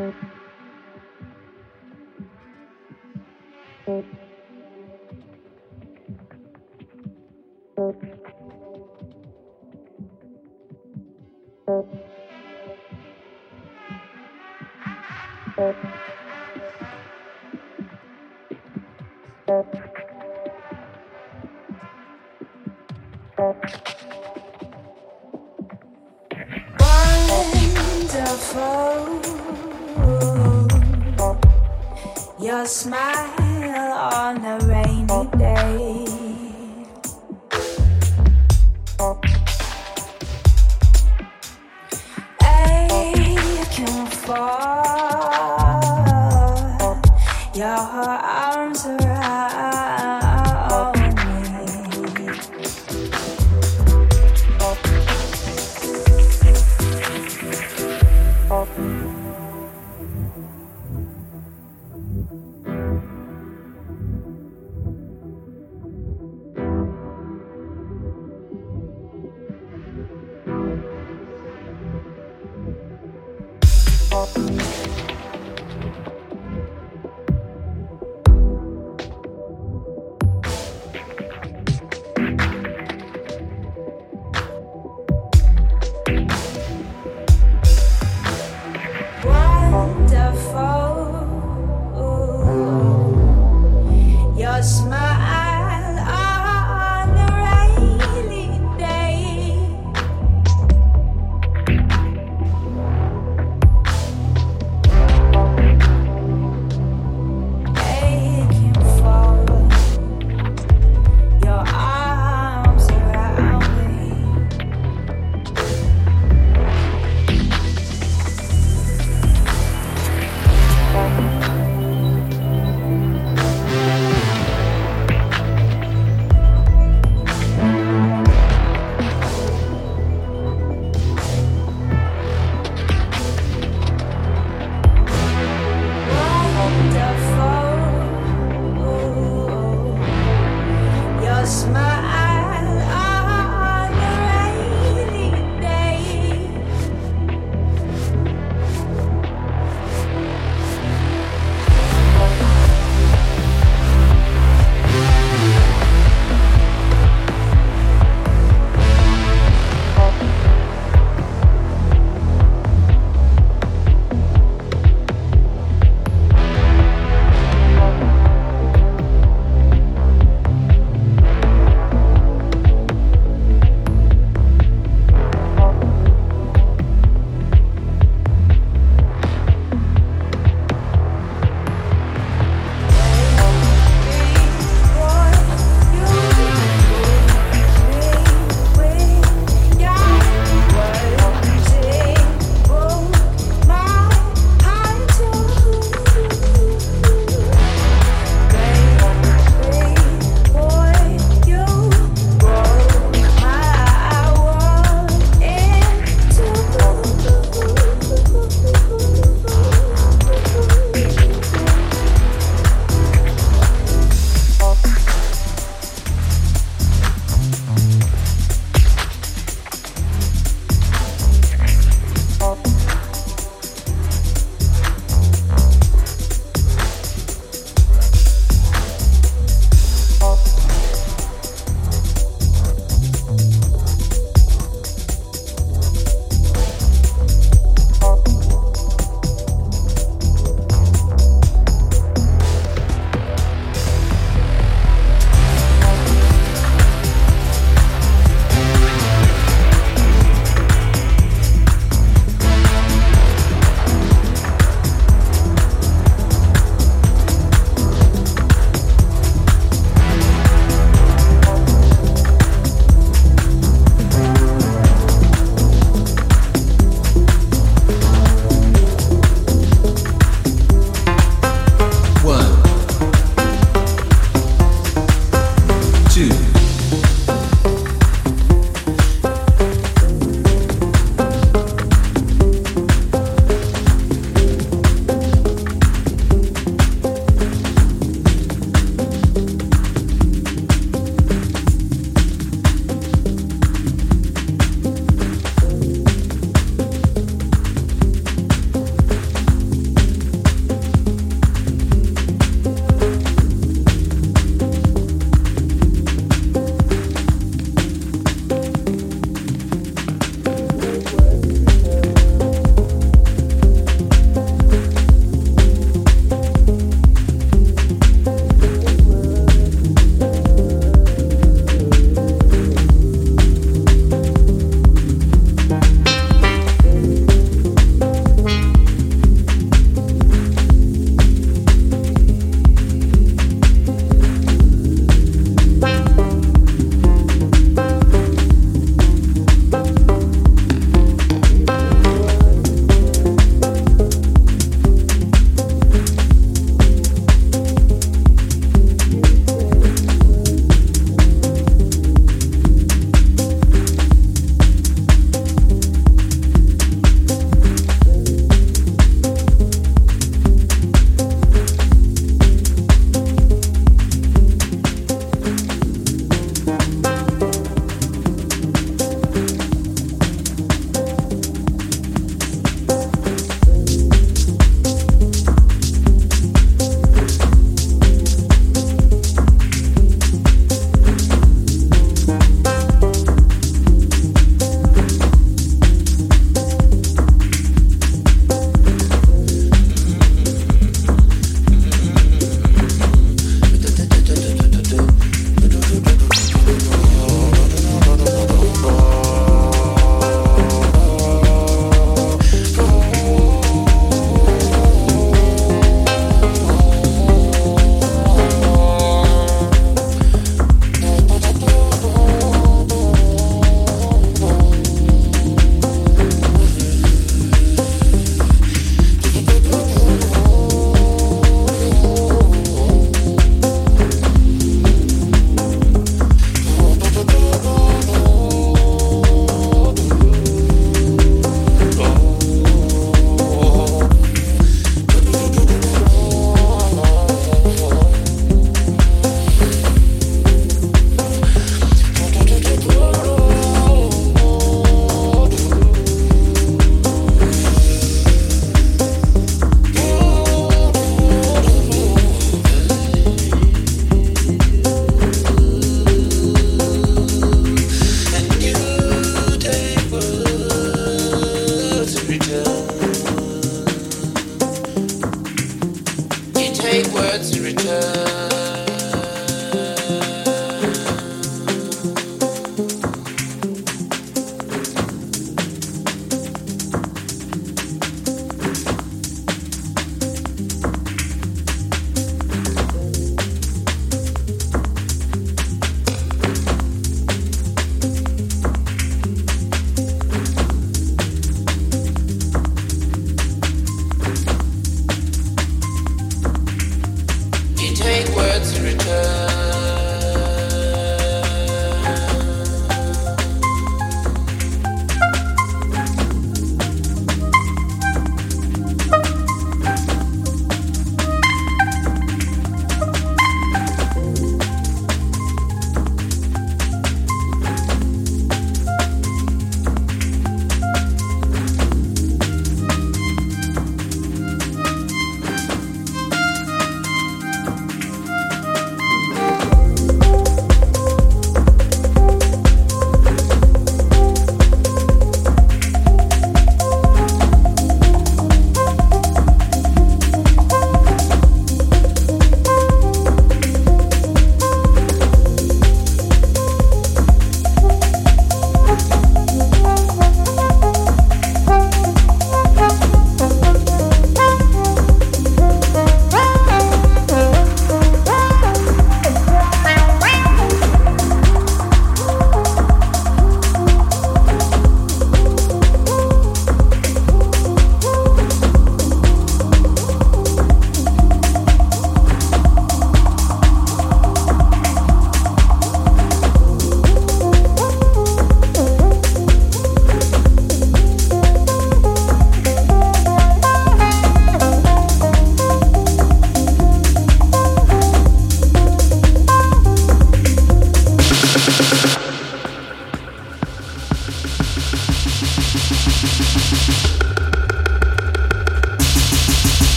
Your smile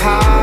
high.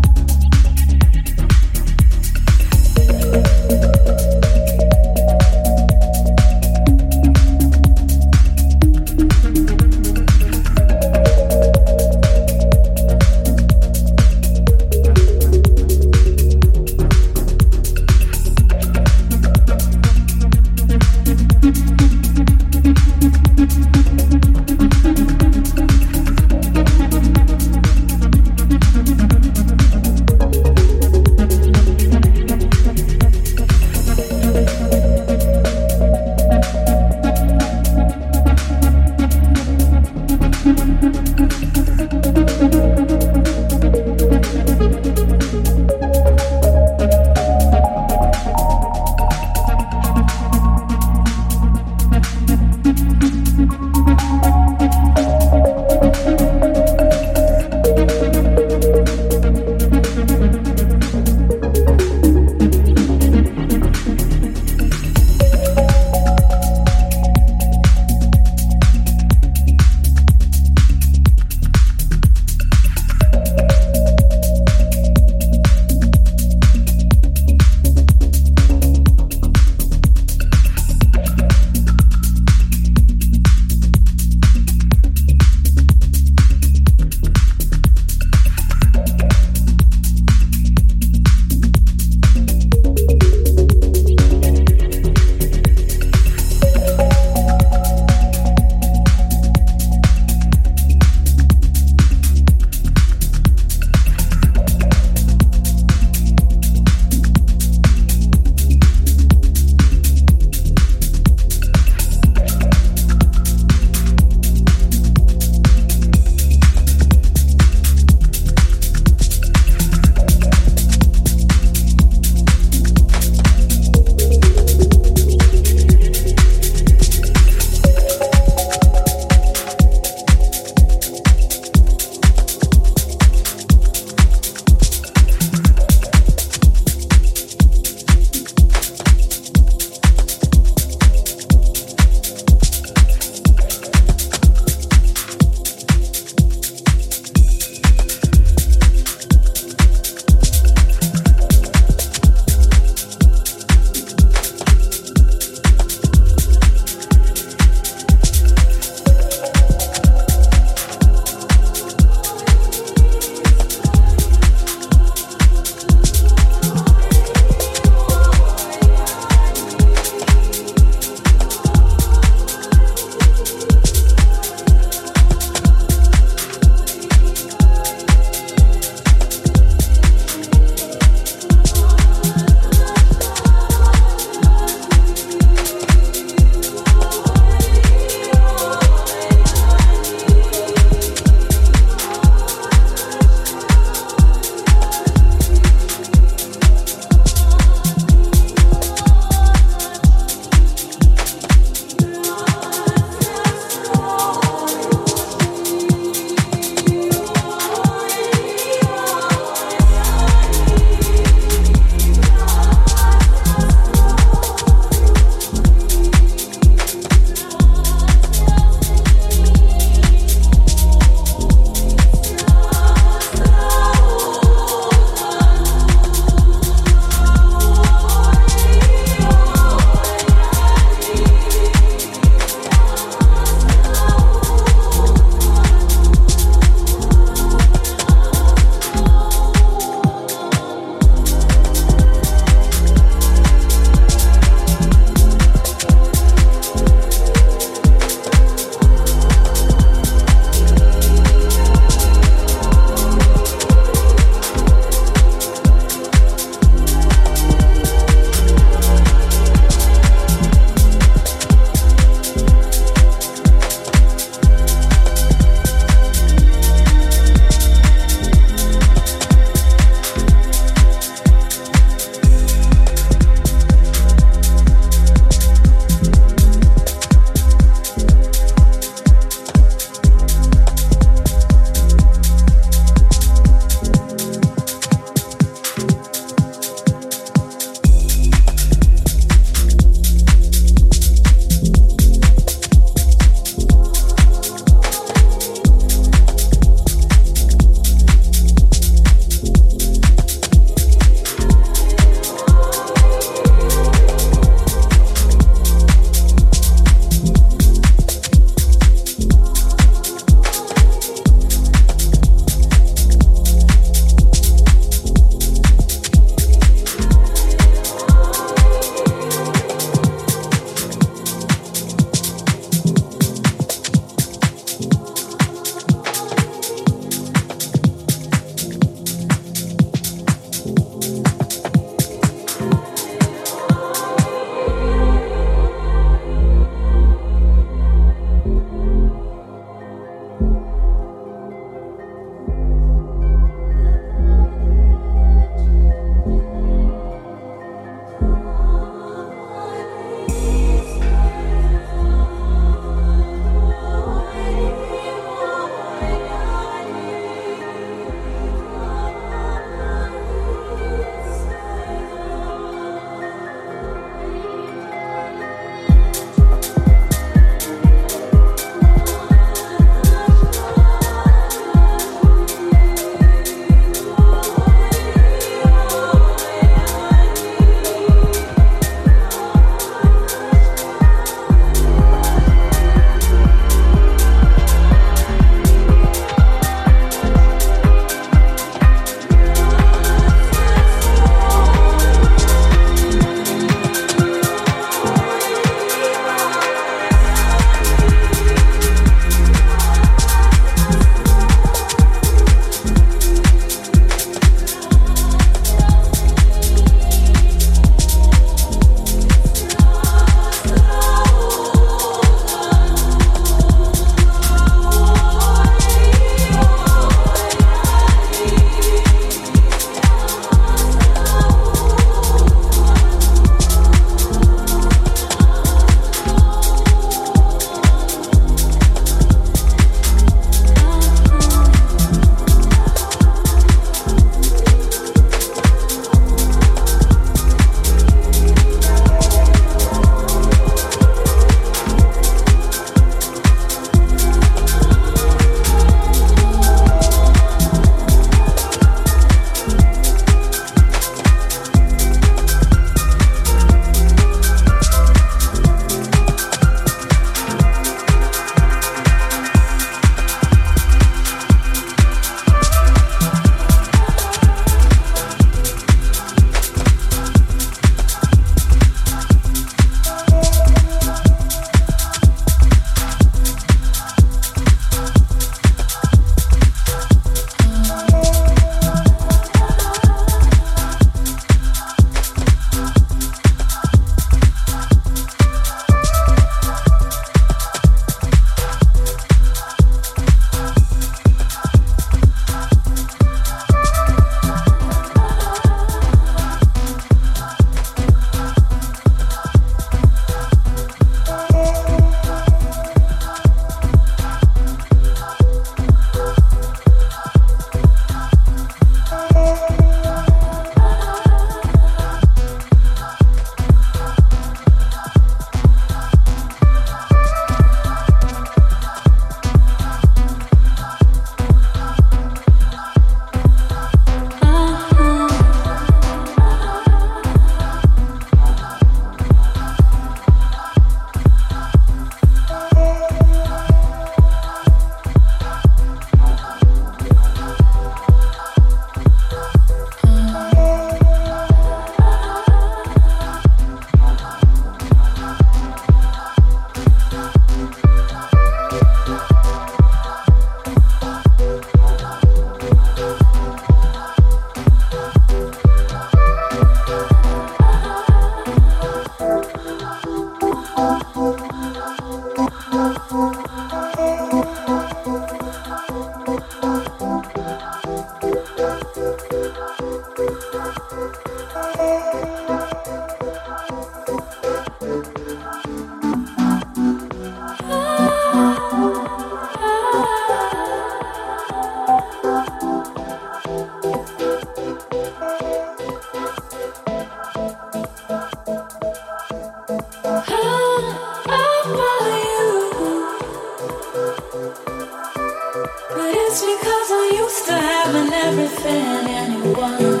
It's because I used to have an everything anyone.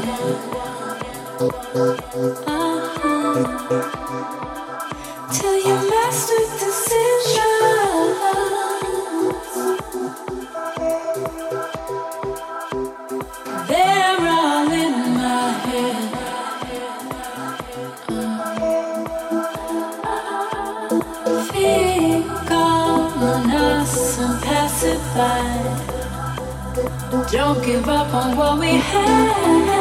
Don't give up on what we have.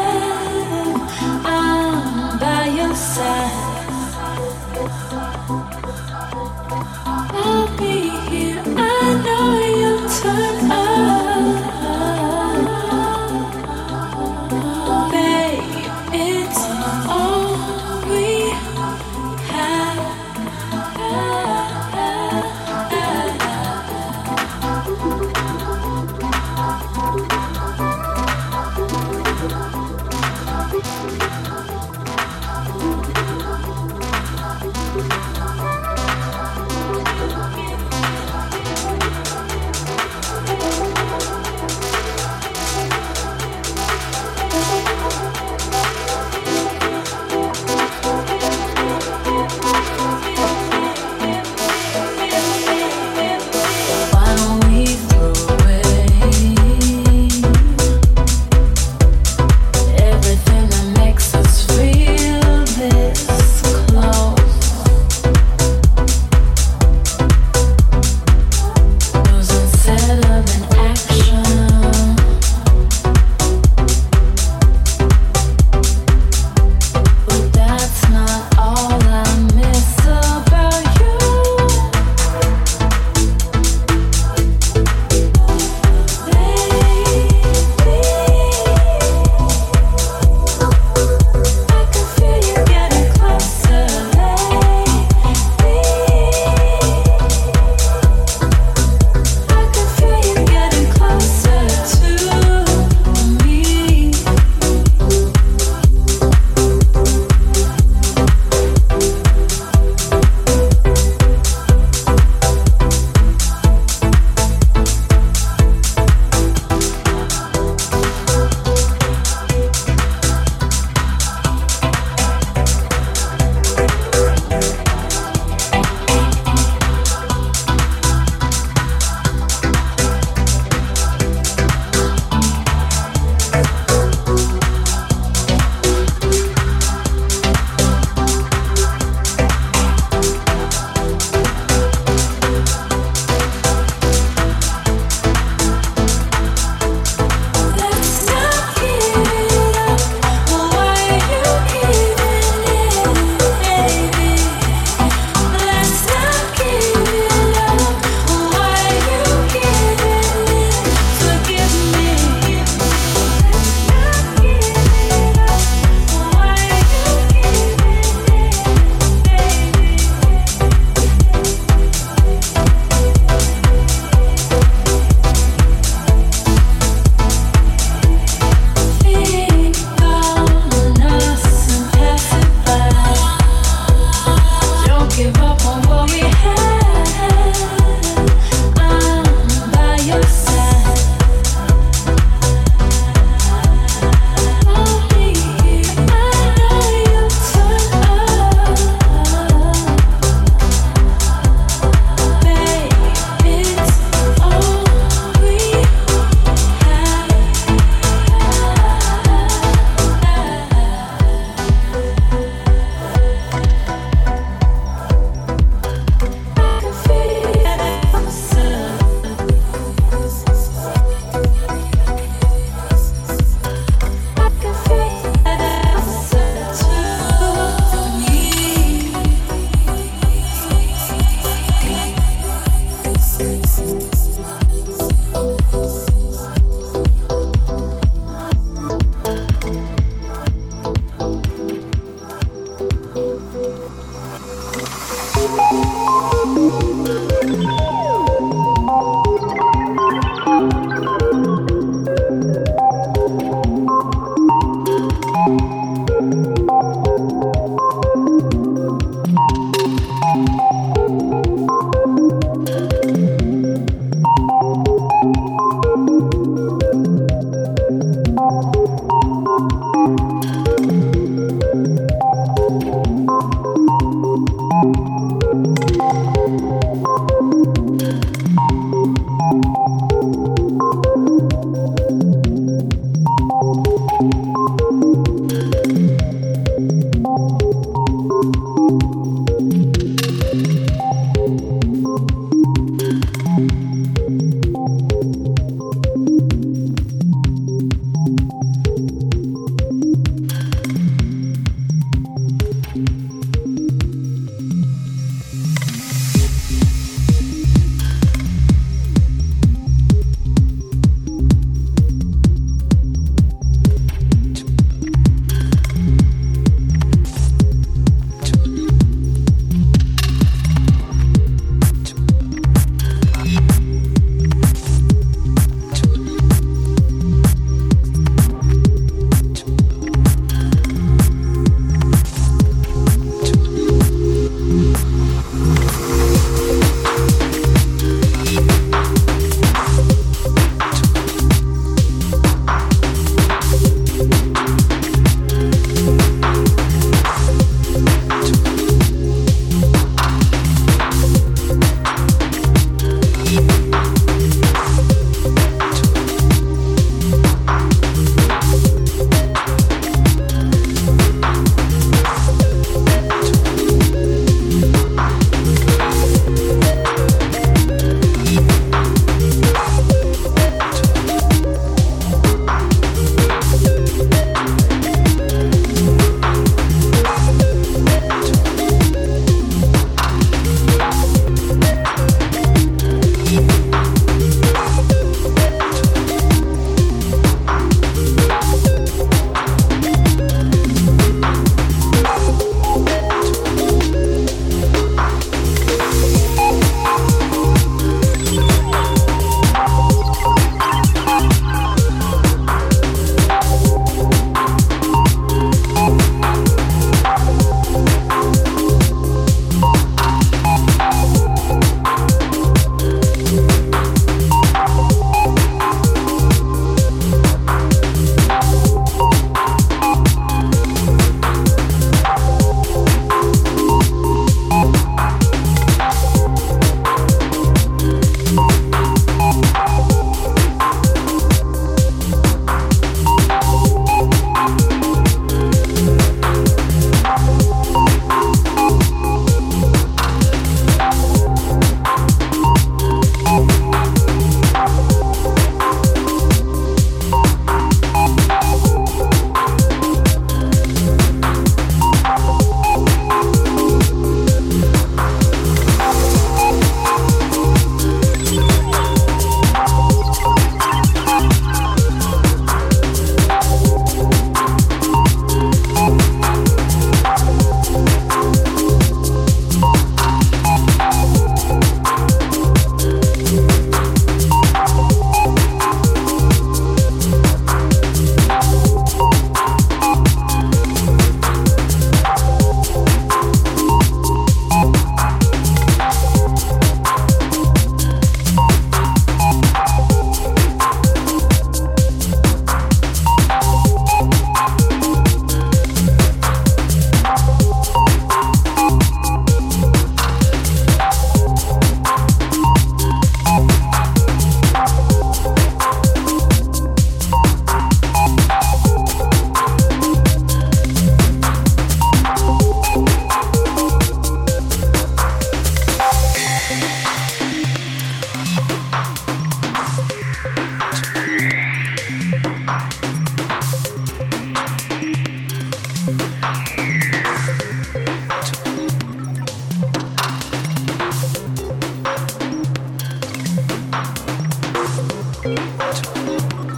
그렇죠.